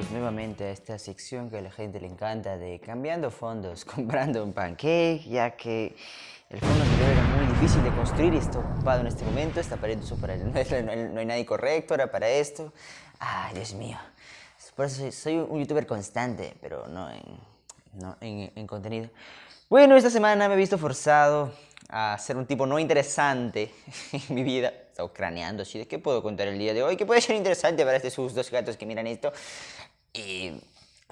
Bienvenidos nuevamente a esta sección que a la gente le encanta de cambiando fondos, comprando un pancake, ya que el fondo anterior era muy difícil de construir y está ocupado en este momento, está pared para el, no, hay, no hay nadie correcto ahora para esto. Ay, Dios mío. Por eso soy, soy un youtuber constante, pero no en, no en, en contenido. Bueno, esta semana me he visto forzado a ser un tipo no interesante en mi vida. He estado craneando así de qué puedo contar el día de hoy, qué puede ser interesante para estos dos gatos que miran esto. Y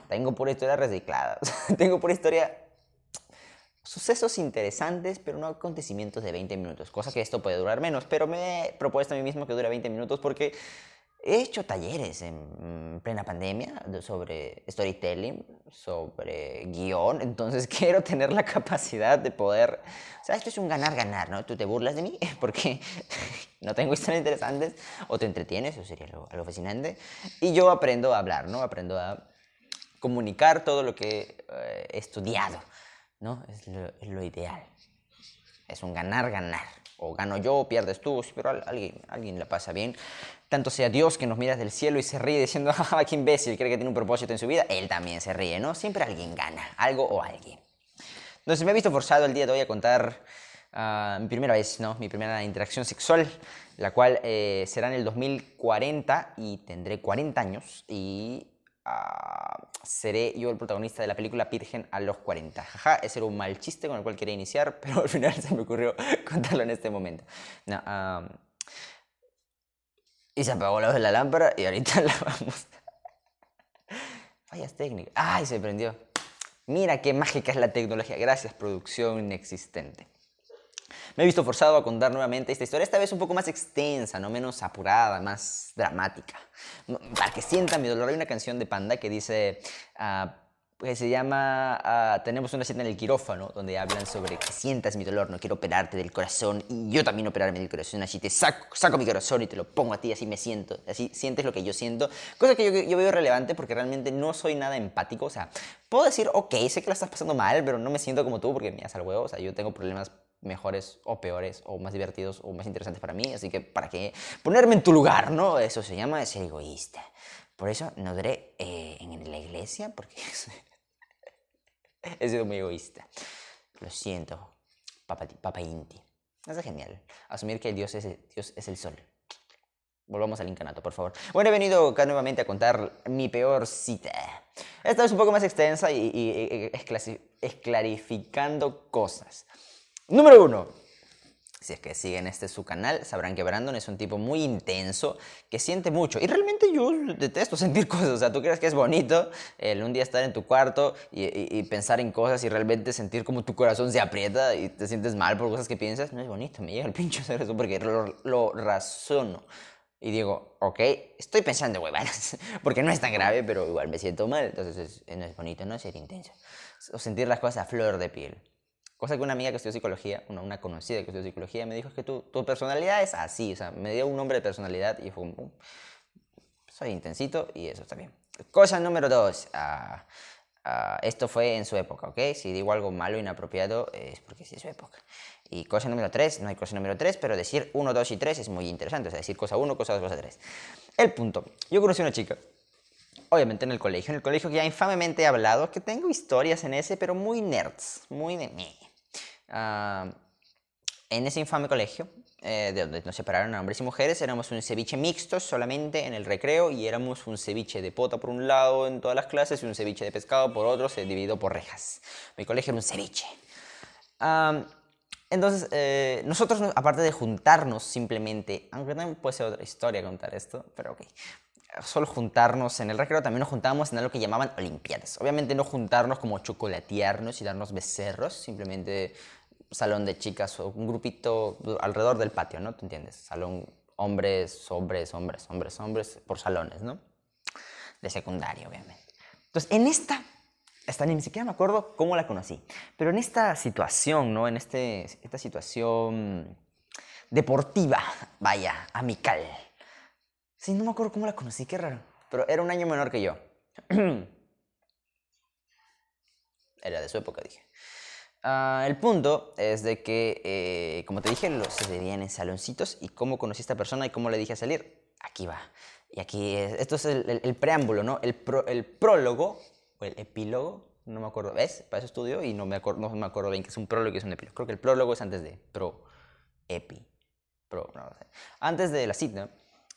tengo por historia reciclada. tengo por historia sucesos interesantes, pero no acontecimientos de 20 minutos. Cosa que esto puede durar menos, pero me he propuesto a mí mismo que dure 20 minutos porque He hecho talleres en plena pandemia sobre storytelling, sobre guion, entonces quiero tener la capacidad de poder... O sea, esto es un ganar-ganar, ¿no? Tú te burlas de mí porque no tengo historias interesantes o te entretienes, eso sería algo, fascinante, y yo aprendo a hablar, ¿no? Aprendo a comunicar todo lo que eh, he estudiado, ¿no? Es lo, es lo ideal. Es un ganar-ganar. O gano yo o pierdes tú, pero alguien, alguien la pasa bien tanto sea Dios que nos mira desde el cielo y se ríe diciendo, ah, qué imbécil, cree que tiene un propósito en su vida, él también se ríe, ¿no? Siempre alguien gana, algo o alguien. Entonces me he visto forzado el día de hoy a contar uh, mi primera vez, ¿no? Mi primera interacción sexual, la cual eh, será en el 2040 y tendré 40 años y uh, seré yo el protagonista de la película Virgen a los 40. Jaja, ese era un mal chiste con el cual quería iniciar, pero al final se me ocurrió contarlo en este momento. No, uh, y se apagó la luz de la lámpara y ahorita la vamos. Fallas técnicas. ¡Ay, se prendió! Mira qué mágica es la tecnología. Gracias, producción inexistente. Me he visto forzado a contar nuevamente esta historia, esta vez un poco más extensa, no menos apurada, más dramática. Para que sientan mi dolor, hay una canción de Panda que dice... Uh, que se llama uh, Tenemos una cita en el quirófano, donde hablan sobre que sientas mi dolor, no quiero operarte del corazón y yo también operarme del corazón, así te saco, saco mi corazón y te lo pongo a ti, así me siento, así sientes lo que yo siento, cosa que yo, yo veo relevante porque realmente no soy nada empático, o sea, puedo decir, ok, sé que la estás pasando mal, pero no me siento como tú porque me das al huevo, o sea, yo tengo problemas mejores o peores o más divertidos o más interesantes para mí, así que para qué ponerme en tu lugar, ¿no? Eso se llama ser egoísta. Por eso no daré eh, en la iglesia, porque He sido muy egoísta. Lo siento, Papa, Papa Inti. Eso es genial. Asumir que Dios es, Dios es el sol. Volvamos al incanato, por favor. Bueno, he venido acá nuevamente a contar mi peor cita. Esta vez un poco más extensa y, y es clarificando cosas. Número uno si es que siguen este su canal, sabrán que Brandon es un tipo muy intenso, que siente mucho. Y realmente yo detesto sentir cosas. O sea, tú crees que es bonito el un día estar en tu cuarto y, pensar en cosas y realmente sentir como tu corazón se aprieta y te sientes mal por cosas que piensas. No es bonito, me llega el pincho hacer eso porque lo, lo razono. Y digo, ok, estoy pensando huevanas, porque no es tan grave, pero igual me siento mal. Entonces no es bonito, ¿no? Ser intenso. O sentir las cosas a flor de piel. Cosa que una amiga que estudió psicología, una, una conocida que estudió psicología, me dijo es que tu, tu personalidad es así. O sea, me dio un nombre de personalidad y fue como, soy intensito y eso está bien. Cosa número dos. Uh, esto fue en su época, ¿ok? Si digo algo malo, inapropiado, es porque sí es su época. Y cosa número tres, no hay cosa número tres, pero decir uno, dos y tres es muy interesante. O sea, decir cosa uno, cosa dos, cosa tres. El punto. Yo conocí a una chica obviamente en el colegio, en el colegio que ya infamemente he hablado, que tengo historias en ese, pero muy nerds, muy de mí. Ah, en ese infame colegio, eh, de donde nos separaron a hombres y mujeres, éramos un ceviche mixto solamente en el recreo y éramos un ceviche de pota por un lado en todas las clases y un ceviche de pescado por otro, se dividido por rejas. Mi colegio era un ceviche. entonces, eh, nosotros, aparte de juntarnos simplemente, aunque también puede ser otra historia contar esto, pero ok, solo juntarnos en el recreo, también nos juntábamos en algo que llamaban olimpiadas. Obviamente no juntarnos como chocolatearnos y darnos becerros, simplemente salón de chicas o un grupito alrededor del patio, ¿no? ¿Tú entiendes? Salón hombres, hombres, hombres, hombres, hombres, por salones, ¿no? De secundaria, obviamente. Entonces, en esta, esta ni siquiera me acuerdo cómo la conocí, pero en esta situación, ¿no? En este, esta situación deportiva, vaya, amical. Sí, no me acuerdo cómo la conocí, qué raro. Pero era un año menor que yo. era de su época, dije. Ah, el punto es de que, eh, como te dije, se veían en saloncitos y cómo conocí a esta persona y cómo le dije a salir. Aquí va. Y aquí, esto es el, preámbulo, ¿no? El, el prólogo, o el epílogo, no me acuerdo, ¿ves? Para eso estudio y no me, acuerdo, no me acuerdo bien que es un prólogo y es un epílogo. Creo que el prólogo es antes de pro, epi, pro, no sé. Antes de la cita,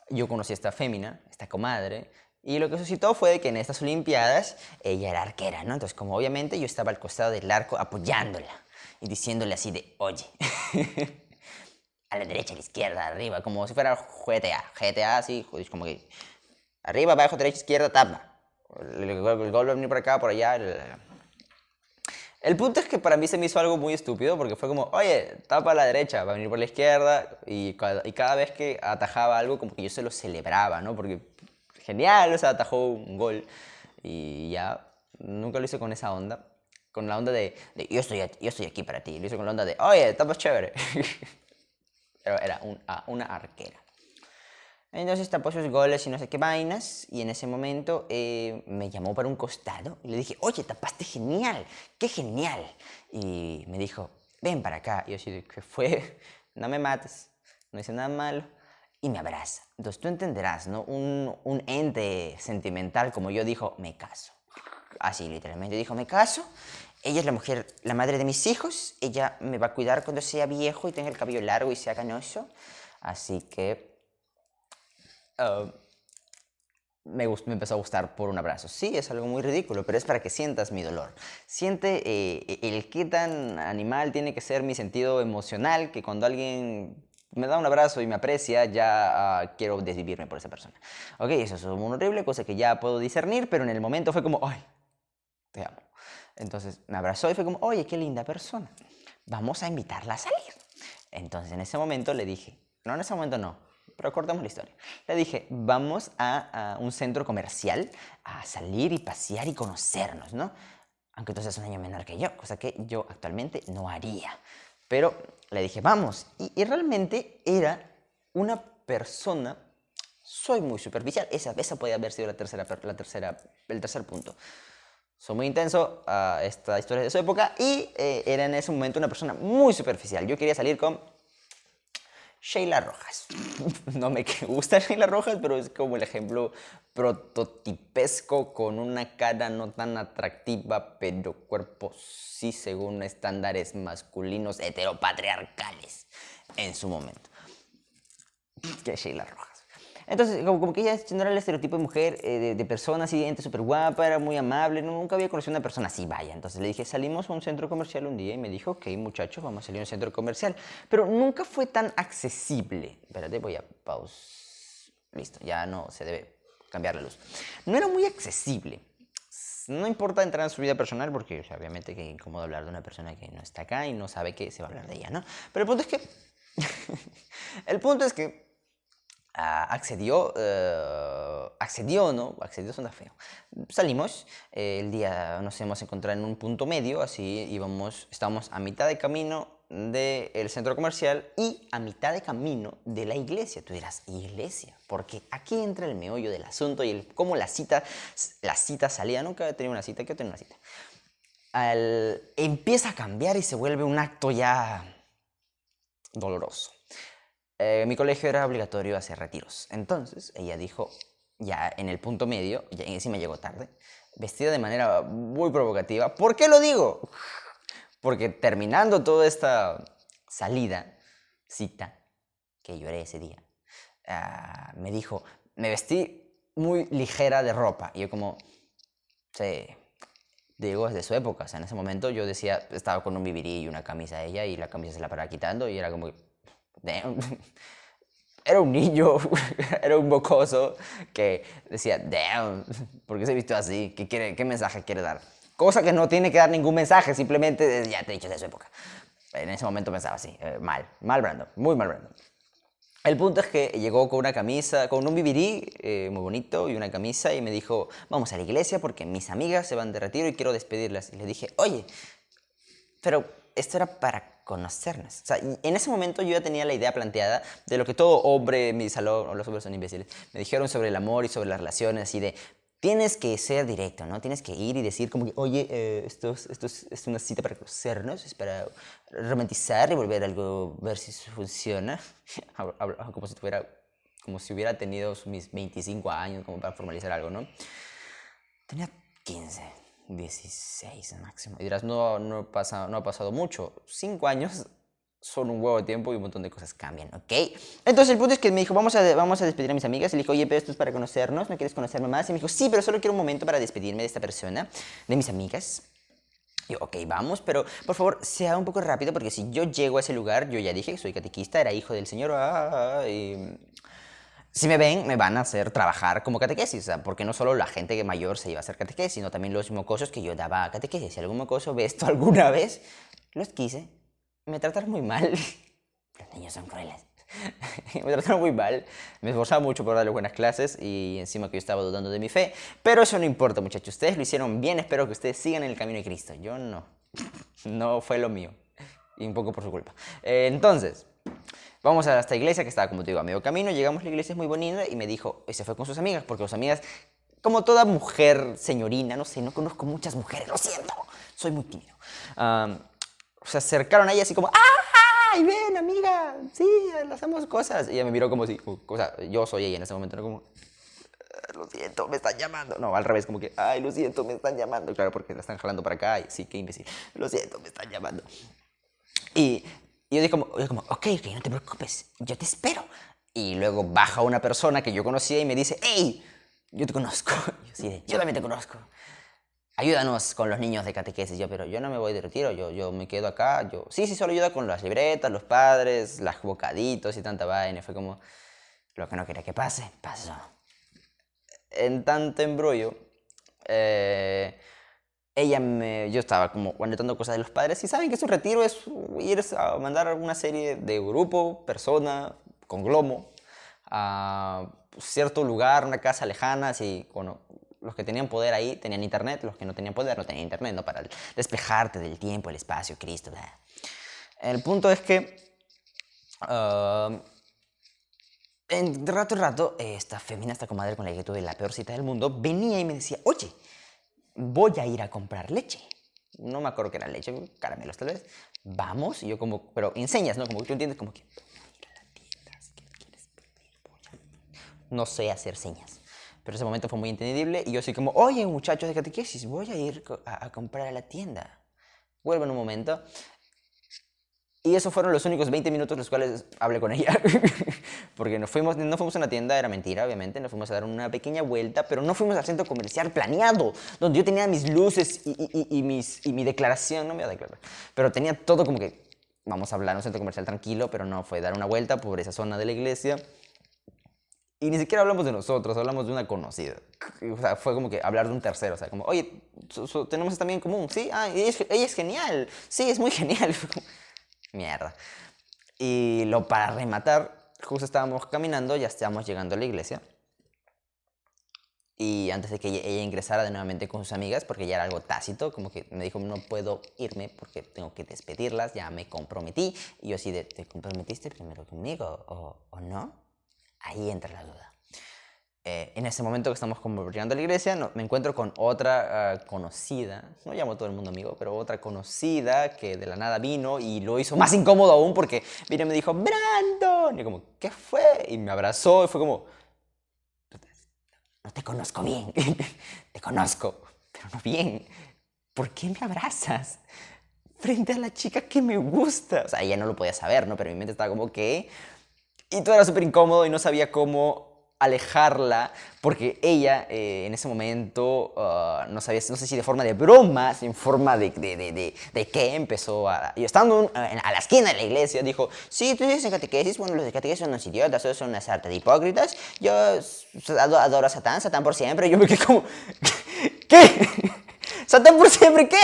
yo conocí a esta fémina, esta comadre, y lo que suscitó fue que en estas Olimpiadas ella era arquera, ¿no? Entonces, como obviamente yo estaba al costado del arco apoyándola y diciéndole así de, oye, a la derecha, a la izquierda, arriba, como si fuera GTA, GTA así, como que arriba, abajo, derecha, izquierda, tapa. El, gol va a venir por acá, por allá. El, punto es que para mí se me hizo algo muy estúpido porque fue como, oye, tapa a la derecha, va a venir por la izquierda. Y cada, y cada vez que atajaba algo, como que yo se lo celebraba, ¿no? Porque genial, o sea, atajó un gol. Y ya, nunca lo hice con esa onda. Con la onda de, yo, estoy, yo estoy aquí para ti. Lo hice con la onda de, oye, tapas chévere. Pero era una arquera. Entonces tapó sus goles y no sé qué vainas. Y en ese momento eh, me llamó para un costado y le dije, oye, tapaste genial, qué genial. Y me dijo, ven para acá. Y yo así, ¿qué fue? No me mates, no hice nada malo. Y me abraza. Entonces tú entenderás, ¿no? Un, un ente sentimental como yo dijo, me caso. Así literalmente dijo, me caso. Ella es la mujer, la madre de mis hijos. Ella me va a cuidar cuando sea viejo y tenga el cabello largo y sea canoso. Así que Ah, me, me, empezó a gustar por un abrazo. Sí, es algo muy ridículo, pero es para que sientas mi dolor. Siente eh, el qué tan animal tiene que ser mi sentido emocional, que cuando alguien me da un abrazo y me aprecia, ya ah, quiero desvivirme por esa persona. Ok, eso es muy horrible, cosa que ya puedo discernir, pero en el momento fue como, ay, te amo. Entonces me abrazó y fue como, oye, qué linda persona. Vamos a invitarla a salir. Entonces en ese momento le dije, no, en ese momento no pero cortamos la historia. Le dije, vamos a, un centro comercial a salir y pasear y conocernos, ¿no? Aunque entonces es un año menor que yo, cosa que yo actualmente no haría. Pero le dije, vamos. Y, realmente era una persona, soy muy superficial, esa, esa podía haber sido la tercera, la tercera, el tercer punto. Soy muy intenso a esta historia de su época y eh, era en ese momento una persona muy superficial. Yo quería salir con Sheila Rojas. No me gusta Sheila Rojas, pero es como el ejemplo prototipesco con una cara no tan atractiva, pero cuerpo sí según estándares masculinos heteropatriarcales en su momento. Que Sheila Rojas. Entonces, como, que ella no era el estereotipo de mujer, eh, de, persona así, gente súper guapa, era muy amable, nunca había conocido a una persona así, vaya. Entonces le dije, salimos a un centro comercial un día y me dijo, ok, muchachos, vamos a salir a un centro comercial. Pero nunca fue tan accesible. Espérate, voy a pausar. Listo, ya no se debe cambiar la luz. No era muy accesible. No importa entrar en su vida personal porque obviamente que incómodo hablar de una persona que no está acá y no sabe que se va a hablar de ella, ¿no? Pero el punto es que... el punto es que accedió, uh, accedió, ¿no? Accedió suena feo. Salimos, eh, el día nos hemos encontrado en un punto medio, así íbamos, estábamos a mitad de camino del centro comercial y a mitad de camino de la iglesia. Tú dirás, iglesia, porque aquí entra el meollo del asunto y el, cómo la cita, la cita salía, nunca he tenido una cita, ¿qué tener una cita? Al, empieza a cambiar y se vuelve un acto ya doloroso. Eh, mi colegio era obligatorio hacer retiros. Entonces ella dijo, ya en el punto medio, ya encima llegó tarde, vestida de manera muy provocativa. ¿Por qué lo digo? Porque terminando toda esta salida, cita, que lloré ese día, ah, me dijo, me vestí muy ligera de ropa. Y yo como, sí, digo, es de su época. O sea, en ese momento yo decía, estaba con un bibirí y una camisa ella y la camisa se la paraba quitando y era como, Era un niño, era un bocoso que decía, damn, ¿por qué se vistió así? ¿Qué, quiere, ¿Qué mensaje quiere dar? Cosa que no tiene que dar ningún mensaje, simplemente, ya te he dicho, de su época. En ese momento pensaba así, eh, mal, mal Brandon, muy mal Brandon. El punto es que llegó con una camisa, con un bibirí eh, muy bonito y una camisa y me dijo, vamos a la iglesia porque mis amigas se van de retiro y quiero despedirlas. Y le dije, oye, pero esto era para conocernos. O sea, en ese momento yo ya tenía la idea planteada de lo que todo hombre en mi salón, o los hombres son imbéciles, me dijeron sobre el amor y sobre las relaciones, y de, tienes que ser directo, ¿no? Tienes que ir y decir como que, oye, eh, esto, esto, es, una cita para conocernos, es para romantizar y volver algo, ver si funciona, como si tuviera como si hubiera tenido mis 25 años como para formalizar algo, ¿no? Tenía 15, 16 máximo. Y dirás, no, no, pasa, no ha pasado mucho. 5 años son un huevo de tiempo y un montón de cosas cambian, ¿ok? Entonces el punto es que me dijo, vamos a, vamos a despedir a mis amigas. Y le dije, oye, pero esto es para conocernos, ¿no quieres conocerme más? Y me dijo, sí, pero solo quiero un momento para despedirme de esta persona, de mis amigas. Yo, ok, vamos, pero por favor, sea un poco rápido, porque si yo llego a ese lugar, yo ya dije que soy catequista, era hijo del Señor, ah, y si me ven, me van a hacer trabajar como catequesis, porque no solo la gente mayor se iba a hacer catequesis, sino también los mocosos que yo daba catequesis. Si algún mocoso ve esto alguna vez, los quise me trataron muy mal. Los niños son crueles. me trataron muy mal. Me esforzaba mucho por darle buenas clases y encima que yo estaba dudando de mi fe. Pero eso no importa, muchachos. Ustedes lo hicieron bien. Espero que ustedes sigan en el camino de Cristo. Yo no. No fue lo mío. Y un poco por su culpa. Eh, entonces, vamos a esta iglesia que estaba, como te digo, a medio camino. Llegamos, la iglesia es muy bonita y me dijo, y se fue con sus amigas, porque sus amigas, como toda mujer señorina, no sé, no conozco muchas mujeres, lo siento, soy muy tímido se acercaron a ella así como, ¡ay, ven, amiga! Sí, hacemos cosas. Y ella me miró como si, o sea, yo soy ella en ese momento, ¿no? Como, ah, lo siento, me están llamando. No, al revés, como que, ay, lo siento, me están llamando. Claro, porque la están jalando para acá. Y sí, qué imbécil. Lo siento, me están llamando. Y, y yo dije como, yo como, ok, ok, no te preocupes, yo te espero. Y luego baja una persona que yo conocía y me dice, hey, yo te conozco. Yo sí, yo también te conozco ayúdanos con los niños de catequesis. Yo, pero yo no me voy de retiro, yo, yo me quedo acá. Yo, sí, sí, solo ayuda con las libretas, los padres, las bocaditos y tanta vaina. Fue como, lo que no quería que pase, pasó. En tanto embrollo, eh, ella yo estaba como anotando cosas de los padres y saben que su retiro es ir a mandar una serie de grupo, persona, con glomo, a cierto lugar, una casa lejana, así, bueno, los que tenían poder ahí tenían internet, los que no tenían poder no tenían internet, ¿no? Para despejarte del tiempo, el espacio, Cristo. El punto es que uh, en rato en rato esta femina, esta comadre con la que tuve la peor cita del mundo, venía y me decía, oye, voy a ir a comprar leche. No me acuerdo que era leche, caramelos tal vez. Vamos, y yo como, pero enseñas, ¿no? Como tú entiendes, como que, no sé hacer señas. Pero ese momento fue muy entendible y yo así como, oye muchachos de catequesis, voy a ir a, comprar a la tienda. Vuelvo en un momento. Y esos fueron los únicos 20 minutos los cuales hablé con ella. Porque nos fuimos, no fuimos a una tienda, era mentira, obviamente. Nos fuimos a dar una pequeña vuelta, pero no fuimos al centro comercial planeado, donde yo tenía mis luces y, y, y mis, y mi declaración. No me voy a declarar. Pero tenía todo como que, vamos a hablar un centro comercial tranquilo, pero no fue dar una vuelta por esa zona de la iglesia y ni siquiera hablamos de nosotros, hablamos de una conocida. O sea, fue como que hablar de un tercero. O sea, como, oye, tenemos esta bien en común. Sí, ah, ella es, ella es genial. Sí, es muy genial. Mierda. Y lo para rematar, justo estábamos caminando, ya estábamos llegando a la iglesia. Y antes de que ella, ingresara de nuevamente con sus amigas, porque ya era algo tácito, como que me dijo, no puedo irme porque tengo que despedirlas, ya me comprometí. Y yo así de, ¿te comprometiste primero conmigo o, o no? Ahí entra la duda. Eh, en ese momento que estamos llegando a la iglesia, me encuentro con otra ah, conocida, no llamo todo el mundo amigo, pero otra conocida que de la nada vino y lo hizo más incómodo aún porque vino y me dijo, Brandon, y como, ¿qué fue? Y me abrazó y fue como, no te conozco bien, te conozco, pero no bien, ¿por qué me abrazas? Frente a la chica que me gusta. O sea, ella no lo podía saber, ¿no? Pero mi mente estaba como que y todo era súper incómodo y no sabía cómo alejarla porque ella eh, en ese momento uh, no sabía, no sé si de forma de broma, en forma de, de, de, de, qué empezó a... Estando a la esquina de la iglesia dijo, sí, tú dices catequesis, bueno, los catequesis son unos idiotas, son una sarta de hipócritas, yo adoro a Satán, Satán por siempre, yo me quedé como, ¿qué? ¿Satán por siempre qué?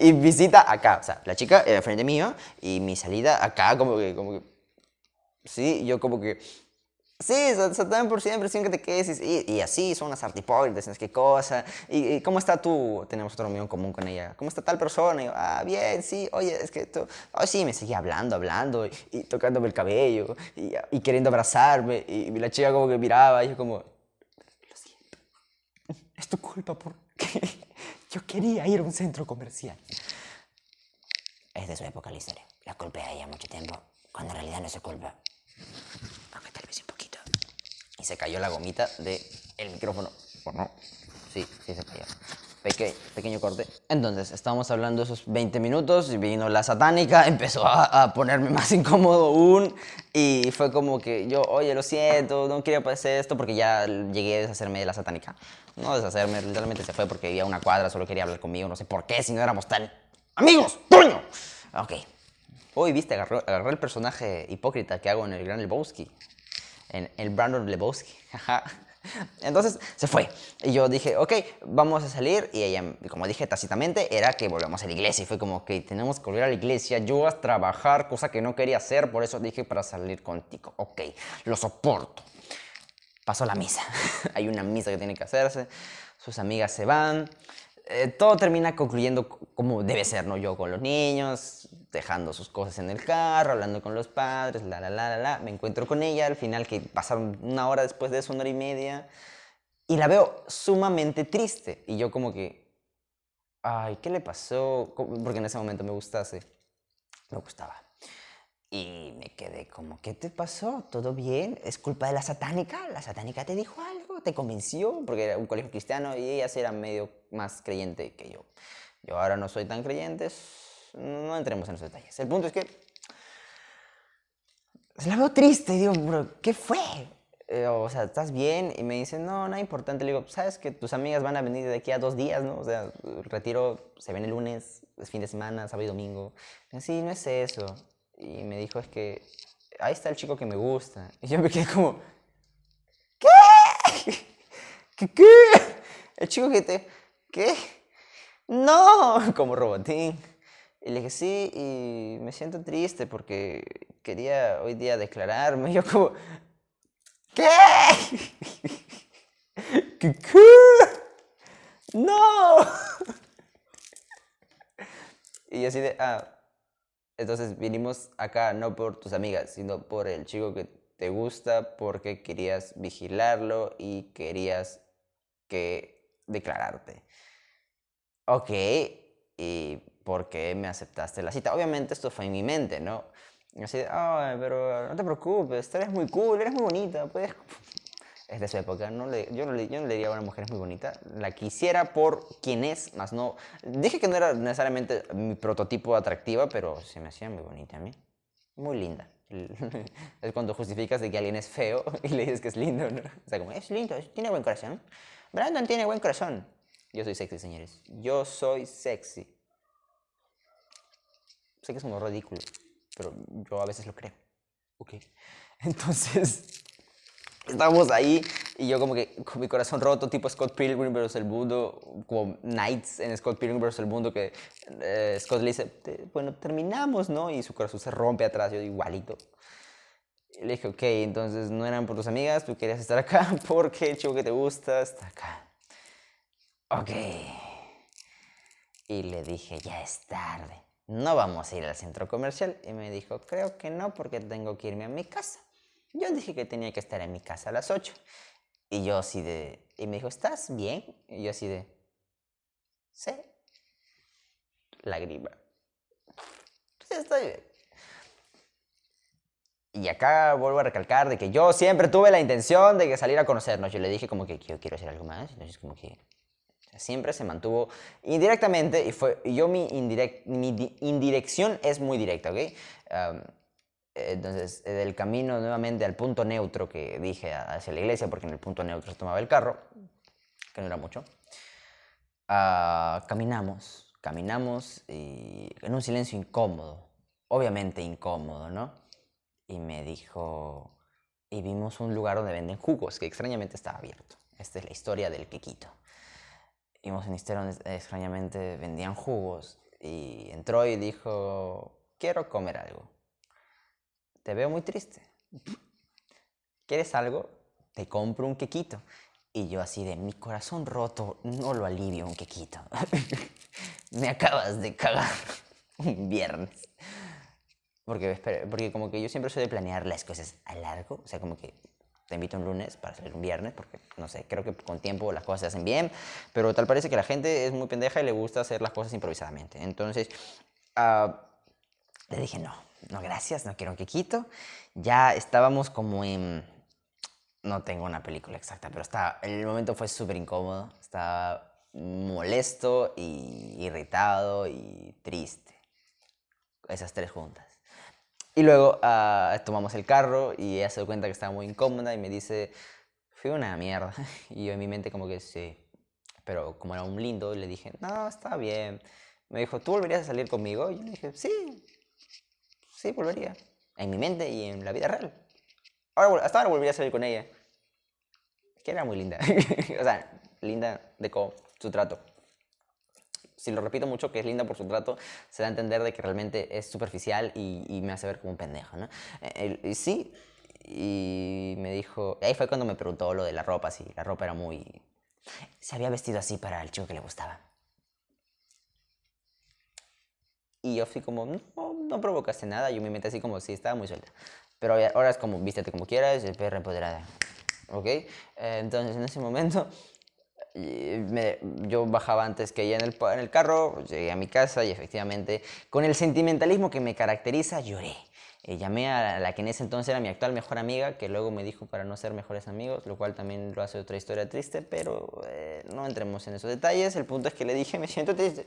Y visita acá, o sea, la chica era frente mío y mi salida acá como que... Como que ¿sí? yo como que, sí, Satán por siempre, sin que te quedes, y, y así, son unas artipólitas, qué cosa, y, cómo está tú, tenemos otra reunión común con ella, ¿cómo está tal persona? Y yo, ah, bien, sí, oye, es que tú, oh, sí, me seguía hablando, hablando, y, tocándome el cabello, y, queriendo abrazarme, y, la chica como que miraba, y yo como, lo siento, es tu culpa porque yo quería ir a un centro comercial. Es de su época la historia. La culpé a ella mucho tiempo, cuando en realidad no se culpa. Aunque tal vez un poquito. Y se cayó la gomita del el micrófono. ¿O no? Sí, sí se cayó. Peque, pequeño corte. Entonces, estábamos hablando esos 20 minutos y vino la satánica, empezó a, ponerme más incómodo aún y fue como que yo, oye, lo siento, no quería hacer esto porque ya llegué a deshacerme de la satánica. No deshacerme, literalmente se fue porque vivía una cuadra, solo quería hablar conmigo, no sé por qué, si no éramos tan amigos, ¡Toño! Ok. Hoy, viste, agarré el personaje hipócrita que hago en el Gran Lebowski. En el Brandon Lebowski. Entonces se fue. Y yo dije, ok, vamos a salir. Y ella, como dije tácitamente, era que volvamos a la iglesia. Y fue como que tenemos que volver a la iglesia. Yo a trabajar, cosa que no quería hacer. Por eso dije para salir contigo. Ok, lo soporto. Pasó la misa. Hay una misa que tiene que hacerse. Sus amigas se van. Eh, todo termina concluyendo como debe ser, ¿no? Yo con los niños, dejando sus cosas en el carro, hablando con los padres, la, la, la, la, la. Me encuentro con ella al final, que pasaron una hora después de eso, una hora y media, y la veo sumamente triste. Y yo como que, ay, ¿qué le pasó? Porque en ese momento me gustase. Me gustaba. Y me quedé como, ¿qué te pasó? ¿Todo bien? ¿Es culpa de la satánica? ¿La satánica te dijo algo? ¿Te convenció? Porque era un colegio cristiano y ella sí era medio más creyente que yo. Yo ahora no soy tan creyente, no entremos en esos detalles. El punto es que la veo triste digo, bro, ¿qué fue? Eh, o sea, ¿estás bien? Y me dice, no, nada importante. Le digo, ¿sabes que tus amigas van a venir de aquí a dos días, no? O sea, el retiro se viene el lunes, es fin de semana, sábado y domingo. Y sí, no es eso y me dijo, es que ahí está el chico que me gusta. Y yo me quedé como. ¿Qué? ¿Qué? El chico que te... ¿Qué? No, como robotín. Y le dije, sí, y me siento triste porque quería hoy día declararme. Yo como, ¿qué? ¿Qué? ¿Qué? No. Y así de, ah, entonces vinimos acá no por tus amigas, sino por el chico que te gusta, porque querías vigilarlo y querías que declararte. Ok, ¿y por qué me aceptaste la cita? Obviamente esto fue en mi mente, ¿no? Así ay, pero no te preocupes, eres muy cool, eres muy bonita, puedes es de su época. No le, yo, no le, yo no le diría a una mujer es muy bonita. La quisiera por quien es, más no. Dije que no era necesariamente mi prototipo atractiva, pero se me hacía muy bonita a mí. Muy linda. es cuando justificas de que alguien es feo y le dices que es lindo, ¿no? O sea, como, es lindo, tiene buen corazón. Brandon tiene buen corazón. Yo soy sexy, señores. Yo soy sexy. Sé que es un ridículo, pero yo a veces lo creo. Ok. Entonces, estábamos ahí y yo como que con mi corazón roto, tipo Scott Pilgrim vs. el mundo, como Knights en Scott Pilgrim vs. el mundo, que eh, Scott le dice, bueno, terminamos, ¿no? Y su corazón se rompe atrás, yo igualito. Le dije, ok, entonces no eran por tus amigas, tú querías estar acá porque el chico que te gusta está acá. Ok. Y le dije, ya es tarde, no vamos a ir al centro comercial. Y me dijo, creo que no porque tengo que irme a mi casa. Yo dije que tenía que estar en mi casa a las 8. Y yo así de... Y me dijo, ¿estás bien? Y yo así de... Sí. Lágrima. Estoy bien. Y acá vuelvo a recalcar de que yo siempre tuve la intención de que salir a conocernos. Yo le dije como que yo quiero hacer algo más. Entonces como que siempre se mantuvo indirectamente y fue yo mi, indirect, mi indirección es muy directa, ¿ok? Entonces, del camino nuevamente al punto neutro que dije hacia la iglesia, porque en el punto neutro se tomaba el carro, que no era mucho, uh, caminamos, caminamos y en un silencio incómodo, obviamente incómodo, ¿no? Y me dijo, y vimos un lugar donde venden jugos, que extrañamente estaba abierto. Esta es la historia del quequito. Vimos un historia donde extrañamente vendían jugos y entró y dijo, quiero comer algo te veo muy triste. ¿Quieres algo? Te compro un quequito. Y yo así de mi corazón roto, no lo alivio un quequito. Me acabas de cagar un viernes. Porque, porque como que yo siempre soy de planear las cosas a largo. O sea, como que te invito un lunes para salir un viernes, porque no sé, creo que con tiempo las cosas se hacen bien, pero tal parece que la gente es muy pendeja y le gusta hacer las cosas improvisadamente. Entonces, uh, le dije, no, no gracias, no quiero un quequito. Ya estábamos como en, no tengo una película exacta, pero está, el momento fue súper incómodo, estaba molesto y irritado y triste. Esas tres juntas. Y luego ah, tomamos el carro y ella se dio cuenta que estaba muy incómoda y me dice, fui una mierda. Y yo en mi mente como que sí. Pero como era un lindo, le dije, no, está bien. Me dijo, ¿tú volverías a salir conmigo? Y yo le dije, sí, sí, volvería. En mi mente y en la vida real. Ahora, hasta ahora volvería a salir con ella. Que era muy linda. o sea, linda de cómo su trato. Si lo repito mucho que es linda por su trato, se da a entender de que realmente es superficial y, me hace ver como un pendejo, ¿no? Eh, sí, y me dijo, ahí fue cuando me preguntó lo de la ropa, si la ropa era muy... Se había vestido así para el chico que le gustaba. Y yo fui como, no, no provocaste nada, yo me metí así como si estaba muy suelta. Pero ahora es como, vístete como quieras, perra empoderada. ¿Ok? Entonces en ese momento yo bajaba antes que ella en el, en el carro, llegué a mi casa y efectivamente, con el sentimentalismo que me caracteriza, lloré. Eh, llamé a la que en ese entonces era mi actual mejor amiga, que luego me dijo para no ser mejores amigos, lo cual también lo hace otra historia triste, pero eh, no entremos en esos detalles. El punto es que le dije, me siento triste.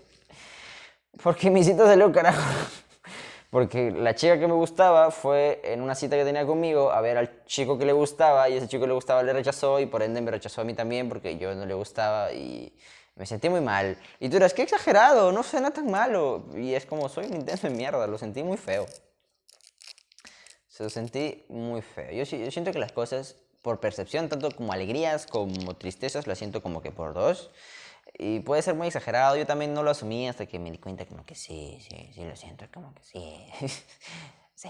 Porque mi cita salió carajo. Porque la chica que me gustaba fue en una cita que tenía conmigo a ver al chico que le gustaba y ese chico que le gustaba le rechazó y por ende me rechazó a mí también porque yo no le gustaba y me sentí muy mal. Y tú eras, qué exagerado, no suena tan malo. Y es como, soy un intenso de mierda, lo sentí muy feo. Se lo sentí muy feo. Yo, yo siento que las cosas, por percepción, tanto como alegrías como tristezas, las siento como que por dos. Y puede ser muy exagerado, yo también no lo asumí hasta que me di cuenta como que sí, sí, sí lo siento, como que sí. sí.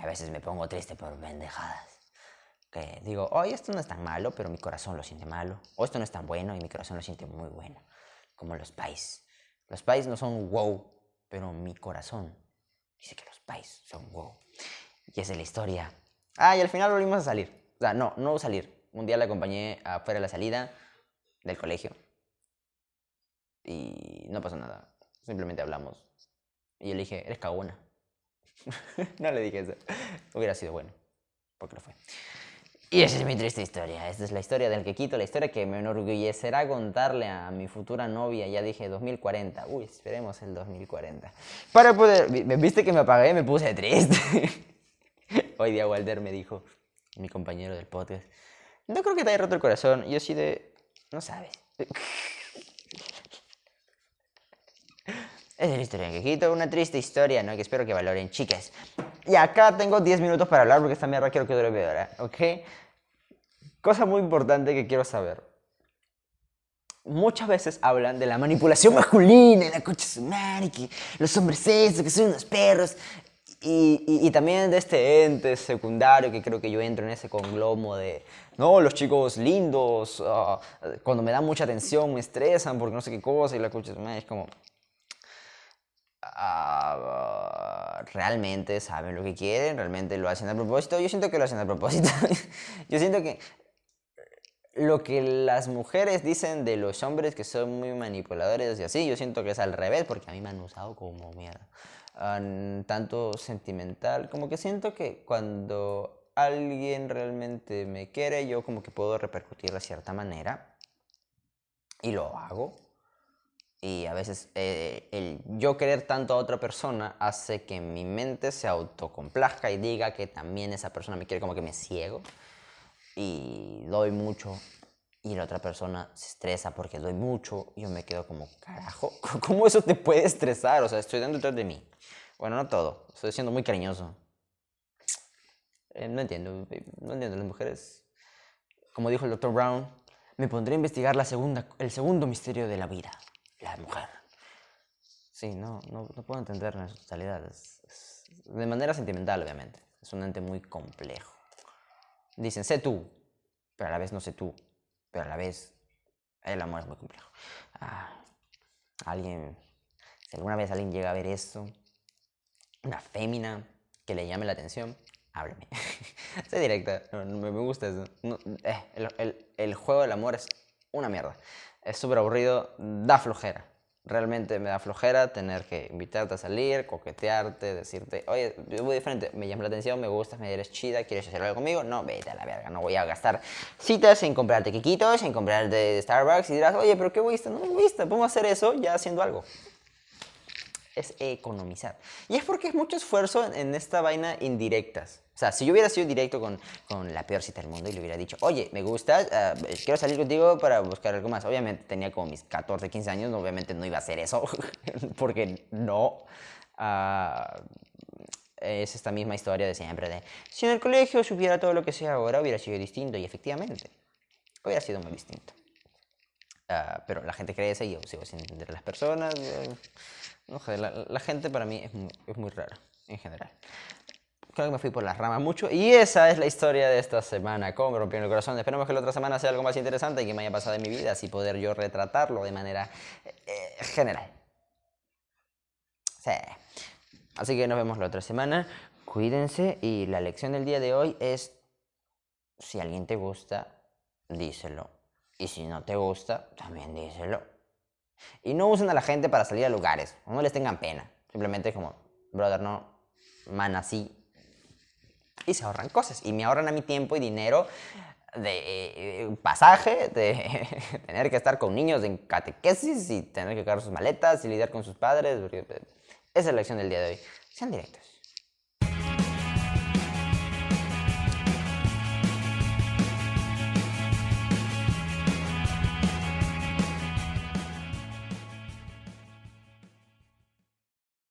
A veces me pongo triste por pendejadas. Que digo, oye, esto no es tan malo, pero mi corazón lo siente malo. O esto no es tan bueno y mi corazón lo siente muy bueno. Como los pais. Los pais no son wow, pero mi corazón dice que los pais son wow. Y esa es la historia. Ah, y al final volvimos a salir. O sea, no, no salir. Un día la acompañé afuera de la salida del colegio. Y no pasó nada. Simplemente hablamos. Y yo le dije, eres cagona. no le dije eso. Hubiera sido bueno. Porque lo fue. Y esa es mi triste historia. Esta es la historia del que quito, la historia que me enorgullecerá contarle a mi futura novia. Ya dije 2040. Uy, esperemos el 2040. Para poder. ¿Viste que me apagué? Me puse triste. Hoy día Walter me dijo, mi compañero del podcast, no creo que te haya roto el corazón. Yo así de. No sabes. Es la historia Quejito, una triste historia, ¿no? Que espero que valoren, chicas. Y acá tengo 10 minutos para hablar porque esta mierda quiero que dure media hora, ¿ok? Cosa muy importante que quiero saber. Muchas veces hablan de la manipulación masculina, la coche sumar, que los hombres eso, que son unos perros. Y, y, también de este ente secundario que creo que yo entro en ese conglomo de, no, los chicos lindos, ah, cuando me dan mucha atención me estresan porque no sé qué cosa y la coche es como, Ah, realmente saben lo que quieren, realmente lo hacen a propósito. Yo siento que lo hacen a propósito. Yo siento que lo que las mujeres dicen de los hombres que son muy manipuladores y así, yo siento que es al revés, porque a mí me han usado como mierda. tanto sentimental, como que siento que cuando alguien realmente me quiere, yo como que puedo repercutir de cierta manera. Y lo hago. Y a veces eh, el yo querer tanto a otra persona hace que mi mente se autocomplazca y diga que también esa persona me quiere como que me ciego y doy mucho y la otra persona se estresa porque doy mucho y yo me quedo como, carajo, ¿cómo eso te puede estresar? O sea, estoy dando todo de mí. Bueno, no todo, estoy siendo muy cariñoso. Eh, no entiendo, no entiendo las mujeres. Como dijo el Dr. Brown, me pondré a investigar la segunda, el segundo misterio de la vida la mujer. Sí, no, no, no puedo entender en su totalidad. de manera sentimental, obviamente. Es un ente muy complejo. Dicen, sé tú, pero a la vez no sé tú, pero a la vez el amor es muy complejo. Ah, alguien, si alguna vez alguien llega a ver esto, una fémina que le llame la atención, háblame. sé directa, me, gusta eso. Eh, el, el, el juego del amor es una mierda. Es súper aburrido, da flojera. realmente me da flojera tener que invitarte a salir, coquetearte, decirte, oye, yo voy diferente, me llama la atención, me gustas, me eres chida, ¿quieres hacer algo conmigo? No, vete a la verga, no voy a gastar citas en comprarte quiquitos, en comprarte Starbucks y dirás, oye, pero qué egoísta, no egoísta, podemos hacer eso ya haciendo algo. Es economizar. Y es porque es mucho esfuerzo en esta vaina indirectas. O sea, si yo hubiera sido directo con, con, la peor cita del mundo y le hubiera dicho, oye, me gustas, ah, quiero salir contigo para buscar algo más. Obviamente tenía como mis 14, 15 años, obviamente no iba a hacer eso, porque no. Uh, es esta misma historia de siempre, de si en el colegio supiera todo lo que sé ahora, hubiera sido distinto. Y efectivamente, hubiera sido muy distinto. Uh, pero la gente crece y yo sigo sin entender a las personas. Eh, no, la, la, gente para mí es muy, es muy rara, en general creo que me fui por las ramas mucho. Y esa es la historia de esta semana, cómo me rompió el corazón. Esperemos que la otra semana sea algo más interesante y que me haya pasado en mi vida, así poder yo retratarlo de manera eh, general. Sí. Así que nos vemos la otra semana. Cuídense y la lección del día de hoy es, si alguien te gusta, díselo. Y si no te gusta, también díselo. Y no usen a la gente para salir a lugares, no les tengan pena. Simplemente como, brother, no, man, así y se ahorran cosas. Y me ahorran a mi tiempo y dinero de eh, pasaje, de tener que estar con niños en catequesis y tener que cargar sus maletas y lidiar con sus padres. Esa es la lección del día de hoy. Sean directos.